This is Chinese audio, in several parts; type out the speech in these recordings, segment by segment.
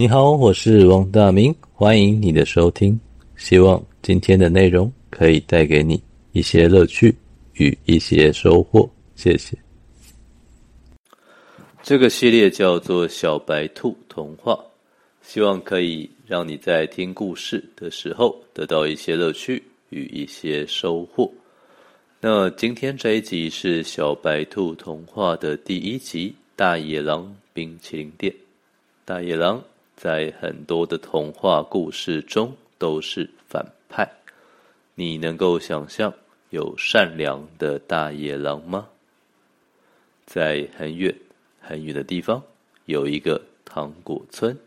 你好，我是王大明，欢迎你的收听。希望今天的内容可以带给你一些乐趣与一些收获。谢谢。这个系列叫做《小白兔童话》，希望可以让你在听故事的时候得到一些乐趣与一些收获。那今天这一集是《小白兔童话》的第一集，《大野狼冰淇淋店》。大野狼。在很多的童话故事中都是反派，你能够想象有善良的大野狼吗？在很远很远的地方有一个糖果村，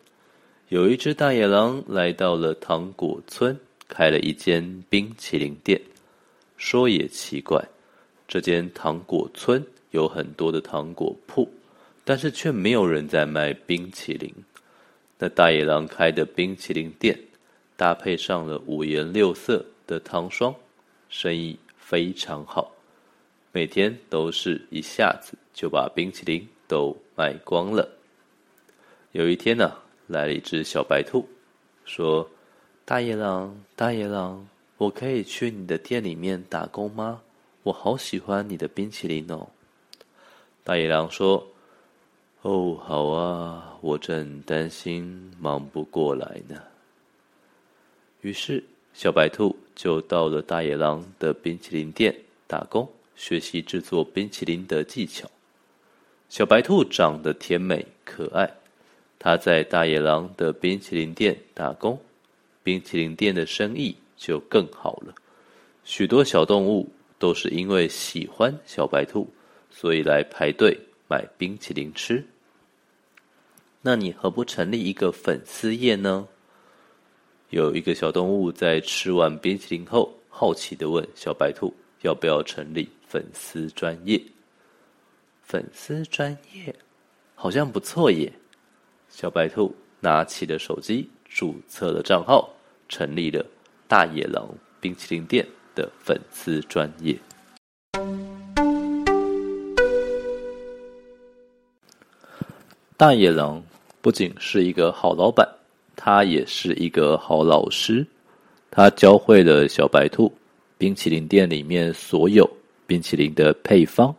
有一只大野狼来到了糖果村，开了一间冰淇淋店。说也奇怪，这间糖果村有很多的糖果铺，但是却没有人在卖冰淇淋。那大野狼开的冰淇淋店，搭配上了五颜六色的糖霜，生意非常好，每天都是一下子就把冰淇淋都卖光了。有一天呢、来了一只小白兔，说：“大野狼，大野狼，我可以去你的店里面打工吗？我好喜欢你的冰淇淋哦。”大野狼说。哦，好啊，我正担心忙不过来呢。于是，小白兔就到了大野狼的冰淇淋店打工，学习制作冰淇淋的技巧。小白兔长得甜美可爱，它在大野狼的冰淇淋店打工，冰淇淋店的生意就更好了。许多小动物都是因为喜欢小白兔，所以来排队买冰淇淋吃。那你何不成立一个粉丝页呢？有一个小动物在吃完冰淇淋后，好奇的问小白兔：“要不要成立粉丝专业？”粉丝专业好像不错耶。小白兔拿起了手机，注册了账号，成立了大野狼冰淇淋店的粉丝专业。大野狼。不仅是一个好老板，他也是一个好老师。他教会了小白兔冰淇淋店里面所有冰淇淋的配方，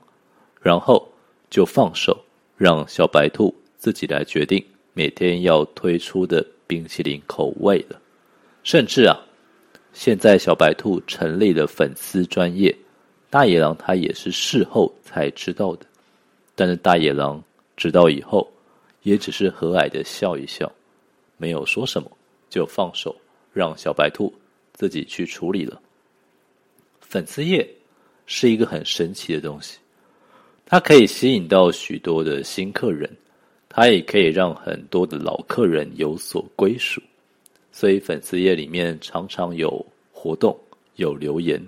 然后就放手让小白兔自己来决定每天要推出的冰淇淋口味了。甚至啊，现在小白兔成立了粉丝专业，大野狼他也是事后才知道的。但是大野狼知道以后，也只是和蔼的笑一笑，没有说什么，就放手让小白兔自己去处理了。粉丝页是一个很神奇的东西，它可以吸引到许多的新客人，它也可以让很多的老客人有所归属。所以粉丝页里面常常有活动、有留言，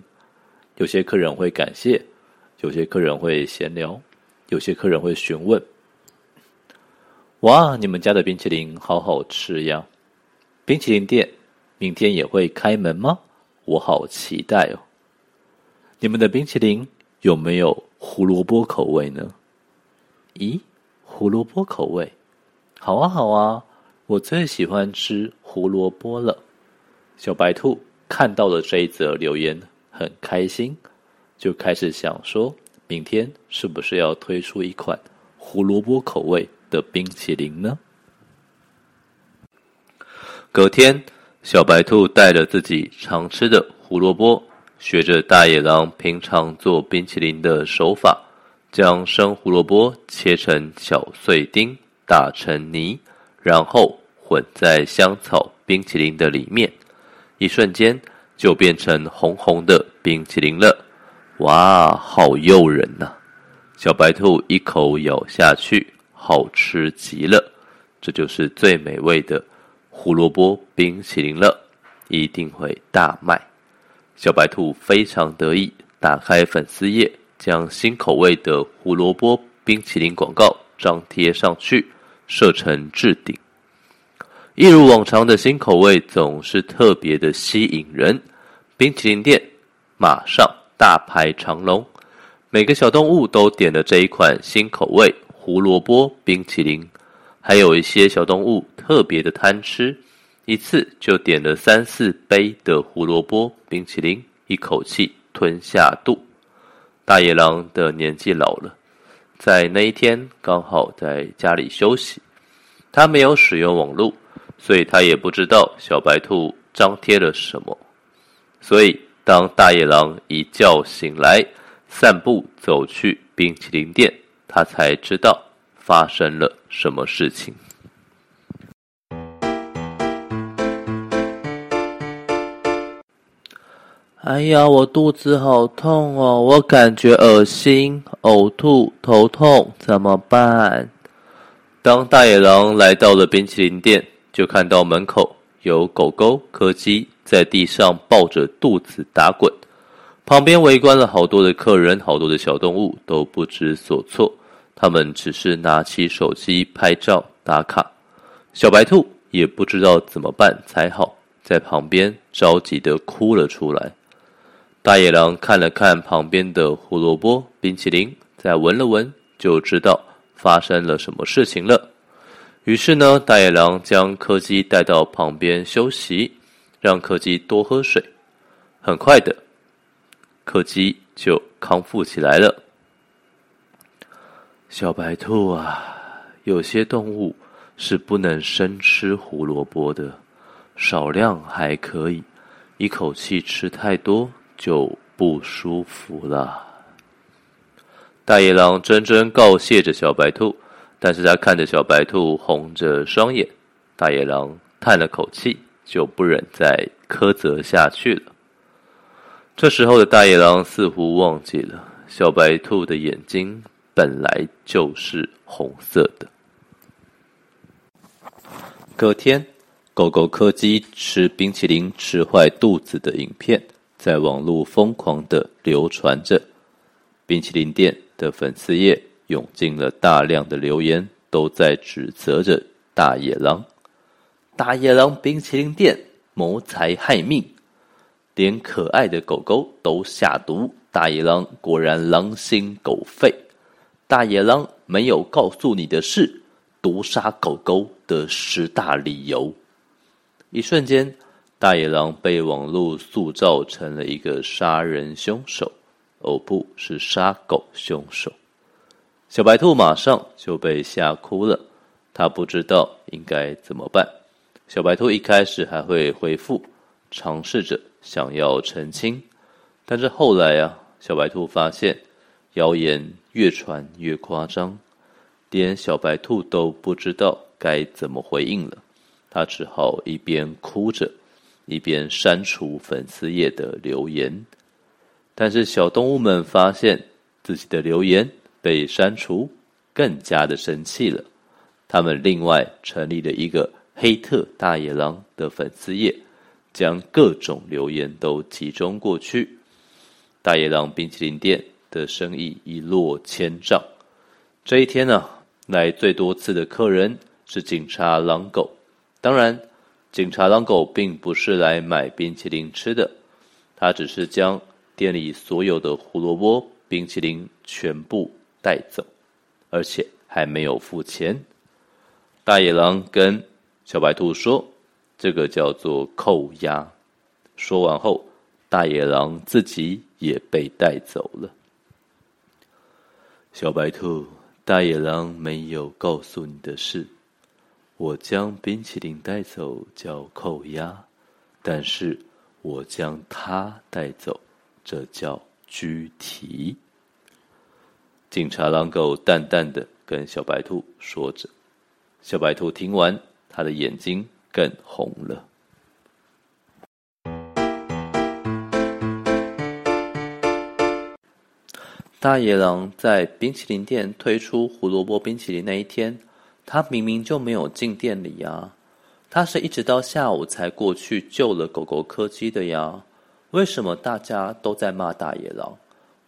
有些客人会感谢，有些客人会闲聊，有些客人会询问。哇，你们家的冰淇淋好好吃呀！冰淇淋店明天也会开门吗？我好期待哦！你们的冰淇淋有没有胡萝卜口味呢？咦，胡萝卜口味，好啊好啊，我最喜欢吃胡萝卜了。小白兔看到了这一则留言，很开心，就开始想说，明天是不是要推出一款胡萝卜口味的冰淇淋呢？隔天，小白兔带了自己常吃的胡萝卜，学着大野狼平常做冰淇淋的手法，将生胡萝卜切成小碎丁，打成泥，然后混在香草冰淇淋的里面，一瞬间就变成红红的冰淇淋了。哇，好诱人呐！小白兔一口咬下去。好吃极了，这就是最美味的胡萝卜冰淇淋了，一定会大卖。小白兔非常得意，打开粉丝页，将新口味的胡萝卜冰淇淋广告张贴上去，设成置顶。一如往常的新口味总是特别的吸引人，冰淇淋店马上大排长龙，每个小动物都点了这一款新口味。胡萝卜冰淇淋，还有一些小动物特别的贪吃，一次就点了三四杯的胡萝卜冰淇淋，一口气吞下肚。大野狼的年纪老了，在那一天刚好在家里休息，他没有使用网络，所以他也不知道小白兔张贴了什么。所以当大野狼一觉醒来，散步走去冰淇淋店，他才知道发生了什么事情。哎呀，我肚子好痛哦！我感觉恶心、呕吐、头痛，怎么办？当大野狼来到了冰淇淋店，就看到门口有狗狗柯基在地上抱着肚子打滚，旁边围观了好多的客人，好多的小动物都不知所措，他们只是拿起手机拍照打卡。小白兔也不知道怎么办才好，在旁边着急地哭了出来。大野狼看了看旁边的胡萝卜冰淇淋，再闻了闻，就知道发生了什么事情了。于是呢，大野狼将柯基带到旁边休息，让柯基多喝水。很快的，柯基就康复起来了。小白兔啊，有些动物是不能生吃胡萝卜的，少量还可以，一口气吃太多。就不舒服了。大野狼真真告谢着小白兔，但是他看着小白兔红着双眼，大野狼叹了口气，就不忍再苛责下去了。这时候的大野狼似乎忘记了，小白兔的眼睛本来就是红色的。隔天，狗狗柯基吃冰淇淋吃坏肚子的影片。在网络疯狂的流传着，冰淇淋店的粉丝页涌进了大量的留言，都在指责着大野狼。大野狼冰淇淋店谋财害命，连可爱的狗狗都下毒。大野狼果然狼心狗肺。大野狼没有告诉你的是毒杀狗狗的十大理由。一瞬间。大野狼被网络塑造成了一个杀人凶手，哦，不是杀狗凶手。小白兔马上就被吓哭了，它不知道应该怎么办。小白兔一开始还会回复，尝试着想要澄清，但是后来啊，小白兔发现谣言越传越夸张，连小白兔都不知道该怎么回应了，他只好一边哭着。一边删除粉丝页的留言，但是小动物们发现自己的留言被删除，更加的生气了。他们另外成立了一个黑特大野狼的粉丝页，将各种留言都集中过去。大野狼冰淇淋店的生意一落千丈。这一天呢、来最多次的客人是警察狼狗，当然。警察狼狗并不是来买冰淇淋吃的，他只是将店里所有的胡萝卜冰淇淋全部带走，而且还没有付钱。大野狼跟小白兔说：“这个叫做扣押。”说完后，大野狼自己也被带走了。小白兔，大野狼没有告诉你的事。我将冰淇淋带走叫扣押，但是我将它带走，这叫拘提。警察狼狗淡淡的跟小白兔说着，小白兔听完，他的眼睛更红了。大野狼在冰淇淋店推出胡萝卜冰淇淋那一天。他明明就没有进店里呀，他是一直到下午才过去救了狗狗柯基的呀。为什么大家都在骂大野狼？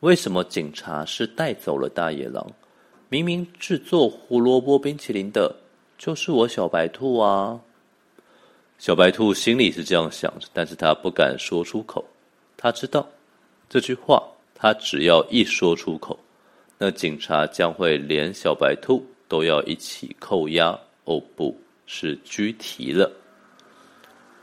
为什么警察是带走了大野狼？明明制作胡萝卜冰淇淋的就是我小白兔啊！小白兔心里是这样想着，但是他不敢说出口。他知道这句话，他只要一说出口，那警察将会连小白兔。都要一起扣押哦，不，是拘提了。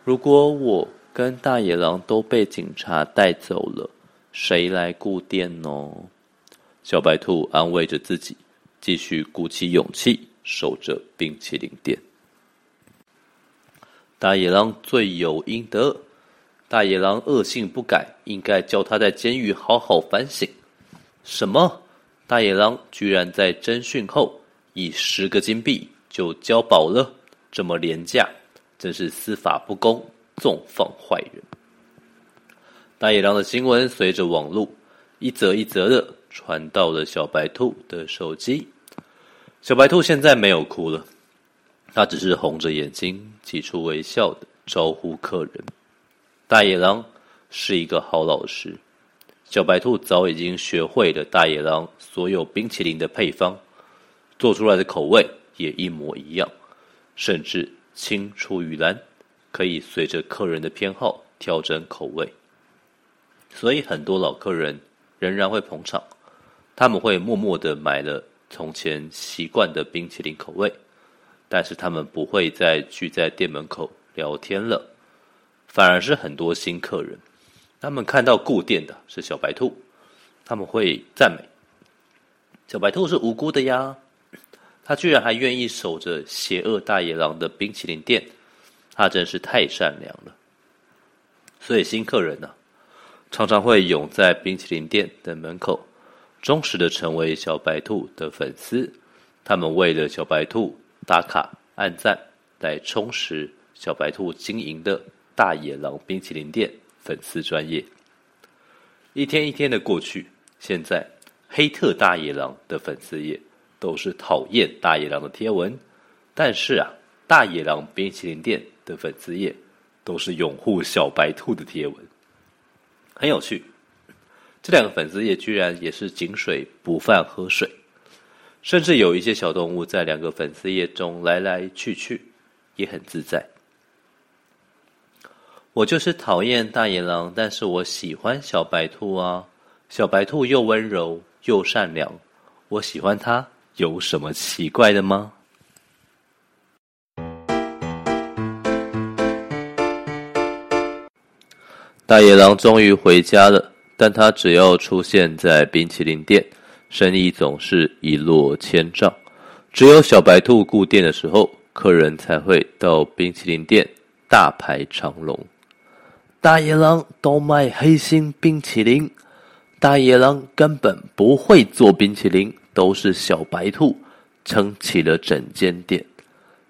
如果我跟大野狼都被警察带走了，谁来顾店呢？小白兔安慰着自己，继续鼓起勇气守着冰淇淋店。大野狼罪有应得，大野狼恶性不改，应该叫他在监狱好好反省。什么？大野狼居然在侦讯后以十个金币就交保了？这么廉价，真是司法不公，纵放坏人。大野狼的新闻随着网络一则一则的传到了小白兔的手机。小白兔现在没有哭了。他只是红着眼睛，挤出微笑的招呼客人。大野狼是一个好老师，小白兔早已经学会了大野狼所有冰淇淋的配方，做出来的口味也一模一样，甚至青出于蓝，可以随着客人的偏好调整口味。所以很多老客人仍然会捧场，他们会默默的买了从前习惯的冰淇淋口味。但是他们不会再聚在店门口聊天了，反而是很多新客人。他们看到顾店的是小白兔，他们会赞美小白兔是无辜的呀，他居然还愿意守着邪恶大野狼的冰淇淋店，他真是太善良了。所以新客人呢、常常会涌在冰淇淋店的门口，忠实的成为小白兔的粉丝。他们为了小白兔。打卡、按赞，来充实小白兔经营的大野狼冰淇淋店粉丝专业。一天一天的过去，现在黑特大野狼的粉丝页都是讨厌大野狼的贴文，但是啊，大野狼冰淇淋店的粉丝页都是拥护小白兔的贴文，很有趣。这两个粉丝页居然也是井水不犯河水。甚至有一些小动物在两个粉丝页中来来去去，也很自在。我就是讨厌大野狼，但是我喜欢小白兔啊！小白兔又温柔又善良，我喜欢它，有什么奇怪的吗？大野狼终于回家了，但他只要出现在冰淇淋店。生意总是一落千丈，只有小白兔顾店的时候，客人才会到冰淇淋店大排长龙。大野狼都卖黑心冰淇淋，大野狼根本不会做冰淇淋，都是小白兔撑起了整间店。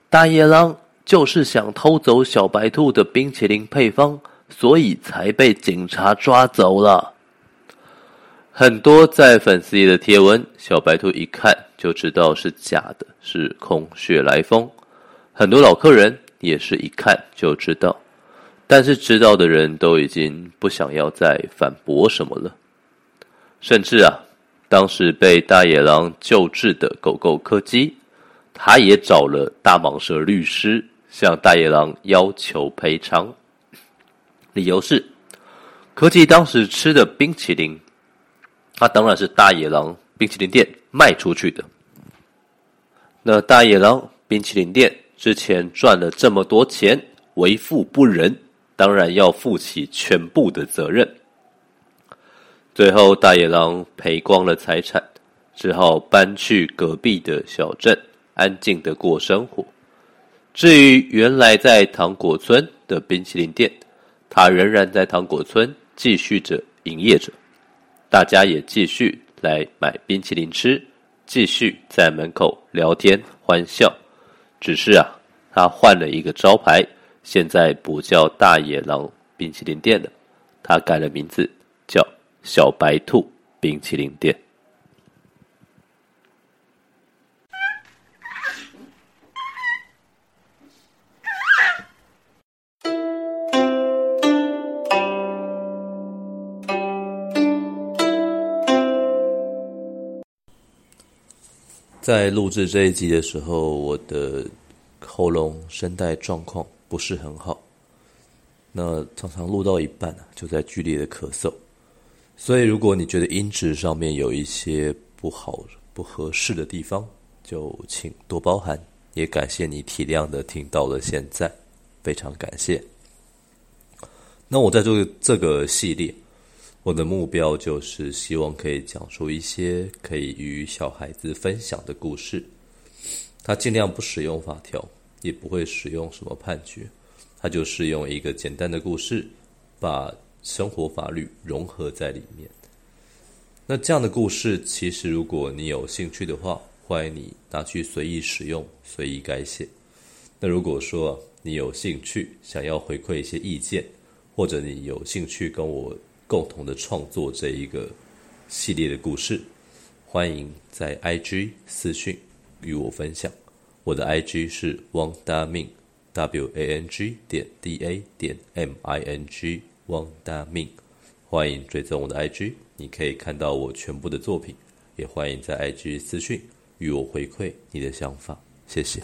大野狼就是想偷走小白兔的冰淇淋配方，所以才被警察抓走了。很多在粉丝页的贴文，小白兔一看就知道是假的，是空穴来风。很多老客人也是一看就知道，但是知道的人都已经不想要再反驳什么了。甚至啊，当时被大野狼救治的狗狗柯基，他也找了大蟒蛇律师向大野狼要求赔偿，理由是柯基当时吃的冰淇淋。他当然是大野狼冰淇淋店卖出去的。那大野狼冰淇淋店之前赚了这么多钱，为富不仁，当然要负起全部的责任。最后，大野狼赔光了财产，只好搬去隔壁的小镇，安静的过生活。至于原来在糖果村的冰淇淋店，他仍然在糖果村继续着营业着。大家也继续来买冰淇淋吃，继续在门口聊天欢笑。只是啊，他换了一个招牌，现在不叫大野狼冰淇淋店了，他改了名字，叫小白兔冰淇淋店。在录制这一集的时候，我的喉咙声带状况不是很好，那常常录到一半啊，就在剧烈的咳嗽。所以，如果你觉得音质上面有一些不好、不合适的地方，就请多包涵，也感谢你体谅的听到了现在，非常感谢。那我在做这个系列，我的目标就是希望可以讲述一些可以与小孩子分享的故事。他尽量不使用法条，也不会使用什么判决，他就是用一个简单的故事，把生活法律融合在里面。那这样的故事，其实如果你有兴趣的话，欢迎你拿去随意使用，随意改写。那如果说你有兴趣，想要回馈一些意见，或者你有兴趣跟我共同的创作这一个系列的故事，欢迎在 IG 私讯与我分享。我的 IG 是 wangda ming w a n g 点 d a 点 m i n g wangda ming，。欢迎追踪我的 IG，你可以看到我全部的作品。也欢迎在 IG 私讯与我回馈你的想法，谢谢。